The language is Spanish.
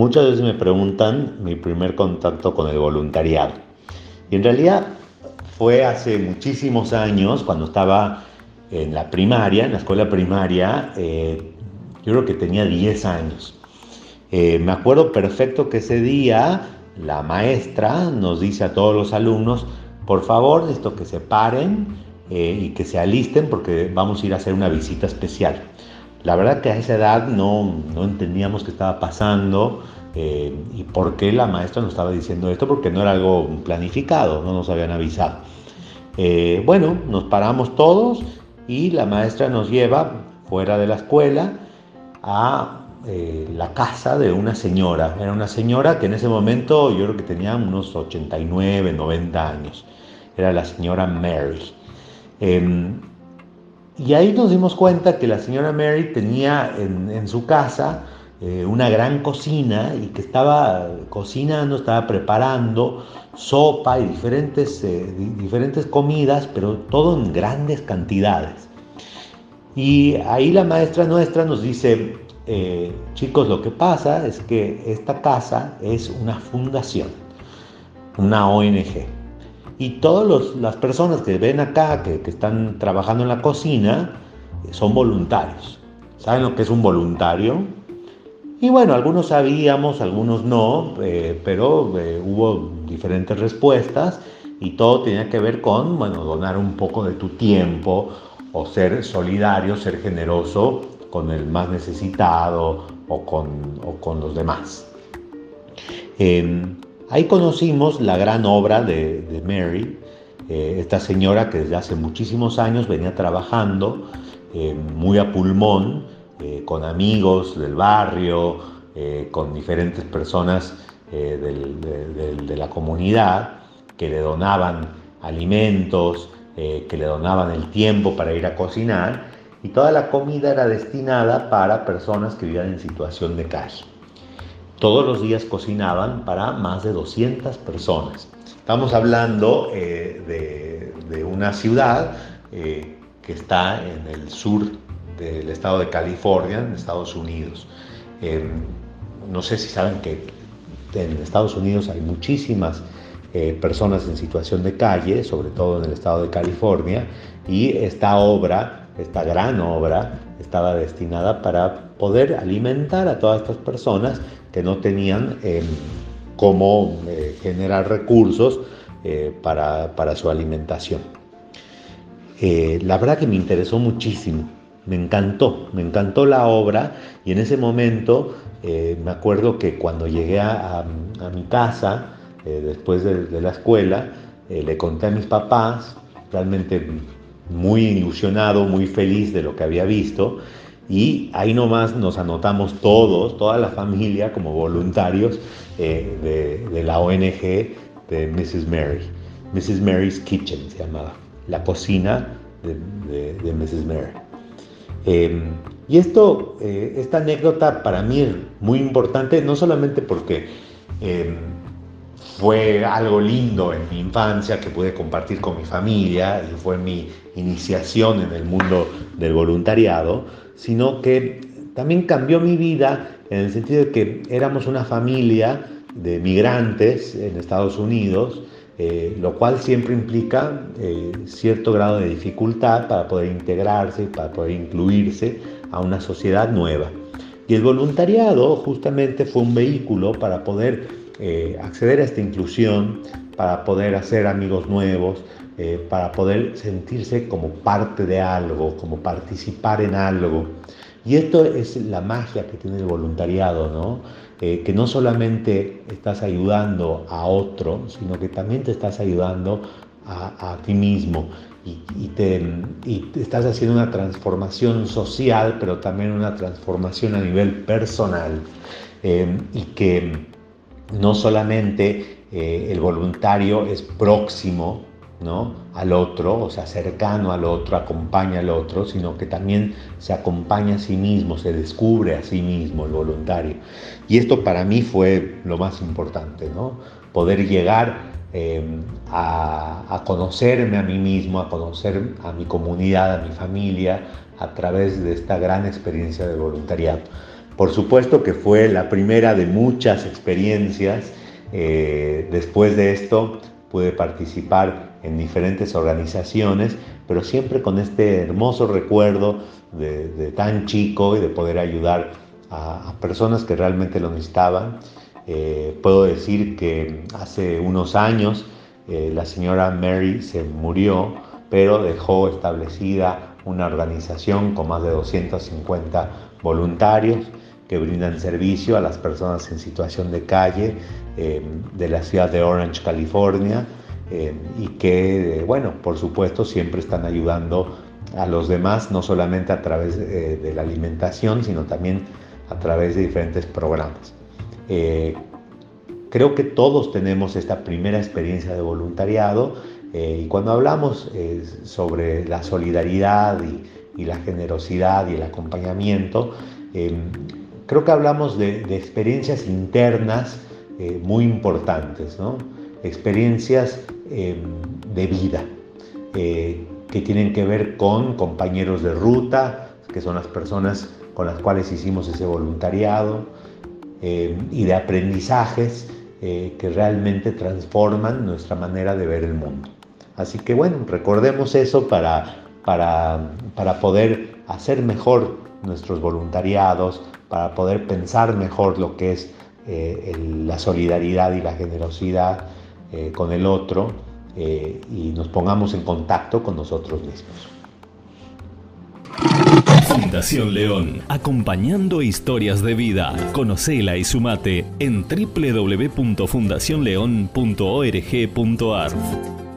Muchas veces me preguntan mi primer contacto con el voluntariado. Y en realidad fue hace muchísimos años, cuando estaba en la primaria, en la escuela primaria, eh, yo creo que tenía 10 años. Eh, me acuerdo perfecto que ese día la maestra nos dice a todos los alumnos, por favor, esto que se paren eh, y que se alisten porque vamos a ir a hacer una visita especial. La verdad que a esa edad no, no entendíamos qué estaba pasando eh, y por qué la maestra nos estaba diciendo esto, porque no era algo planificado, no nos habían avisado. Eh, bueno, nos paramos todos y la maestra nos lleva fuera de la escuela a eh, la casa de una señora. Era una señora que en ese momento yo creo que tenía unos 89, 90 años. Era la señora Mary. Em, y ahí nos dimos cuenta que la señora Mary tenía en, su casa eh, una gran cocina y que estaba cocinando, estaba preparando sopa y diferentes, eh, diferentes comidas, pero todo en grandes cantidades. Y ahí la maestra nuestra nos dice, eh, chicos, lo que pasa es que esta casa es una fundación, una ONG. Y todas las personas que ven acá, que, están trabajando en la cocina, son voluntarios. ¿Saben lo que es un voluntario? Y bueno, algunos sabíamos, algunos no, eh, pero eh, hubo diferentes respuestas y todo tenía que ver con, bueno, donar un poco de tu tiempo o ser solidario, ser generoso con el más necesitado o con, o con los demás. Em, Ahí conocimos la gran obra de, Mary, eh, esta señora que desde hace muchísimos años venía trabajando eh, muy a pulmón, eh, con amigos del barrio, con diferentes personas de, la comunidad que le donaban alimentos, que le donaban el tiempo para ir a cocinar y toda la comida era destinada para personas que vivían en situación de calle. Todos los días cocinaban para más de 200 personas. Estamos hablando eh, de, una ciudad eh, que está en el sur del estado de California, en Estados Unidos. Em, no sé si saben que en Estados Unidos hay muchísimas eh, personas en situación de calle, sobre todo en el estado de California, y esta obra, esta gran obra, estaba destinada para poder alimentar a todas estas personas que no tenían em, cómo eh, generar recursos eh, para, para, su alimentación. Eh, la verdad que me interesó muchísimo, me encantó, me encantó la obra y en ese momento me acuerdo que cuando llegué a, a mi casa, después de, de, la escuela, le conté a mis papás, realmente muy ilusionado, muy feliz de lo que había visto y ahí nomás nos anotamos todos, toda la familia como voluntarios eh, de, la ONG de Mrs. Mary. Mrs. Mary's Kitchen se llamaba, la cocina de, Mrs. Mary. Em, y esto, eh, esta anécdota para mí es muy importante, no solamente porque em, fue algo lindo en mi infancia que pude compartir con mi familia y fue mi iniciación en el mundo del voluntariado, sino que también cambió mi vida en el sentido de que éramos una familia de migrantes en Estados Unidos, eh, lo cual siempre implica eh, cierto grado de dificultad para poder integrarse, para poder incluirse a una sociedad nueva. Y el voluntariado justamente fue un vehículo para poder eh, acceder a esta inclusión, para poder hacer amigos nuevos, eh, para poder sentirse como parte de algo, como participar en algo. Y esto es la magia que tiene el voluntariado, ¿no? Eh, que no solamente estás ayudando a otro, sino que también te estás ayudando a, ti mismo y, te, estás haciendo una transformación social, pero también una transformación a nivel personal. Eh, y que no solamente el voluntario es próximo ¿no? al otro, o sea, cercano al otro, acompaña al otro, sino que también se acompaña a sí mismo, se descubre a sí mismo el voluntario. Y esto para mí fue lo más importante, ¿no? poder llegar em, a, conocerme a mí mismo, a conocer a mi comunidad, a mi familia, a través de esta gran experiencia de voluntariado. Por supuesto que fue la primera de muchas experiencias. Eh, después de esto pude participar en diferentes organizaciones, pero siempre con este hermoso recuerdo de, tan chico y de poder ayudar a, personas que realmente lo necesitaban. Eh, puedo decir que hace unos años eh, la señora Mary se murió, pero dejó establecida una organización con más de 250 voluntarios que brindan servicio a las personas en situación de calle eh, de la ciudad de Orange, California, eh, y que, bueno, por supuesto siempre están ayudando a los demás, no solamente a través de la alimentación, sino también a través de diferentes programas. Creo que todos tenemos esta primera experiencia de voluntariado eh, y cuando hablamos eh, sobre la solidaridad y, la generosidad y el acompañamiento, creo que hablamos de, experiencias internas eh, muy importantes, experiencias em, de vida que tienen que ver con compañeros de ruta, que son las personas con las cuales hicimos ese voluntariado, em, y de aprendizajes eh, que realmente transforman nuestra manera de ver el mundo. Así que bueno, recordemos eso para, para, para poder hacer mejor nuestros voluntariados, para poder pensar mejor lo que es eh, la solidaridad y la generosidad eh, con el otro y nos pongamos en contacto con nosotros mismos. Fundación León, acompañando historias de vida. Conocela y sumate en www.fundacionleon.org.ar.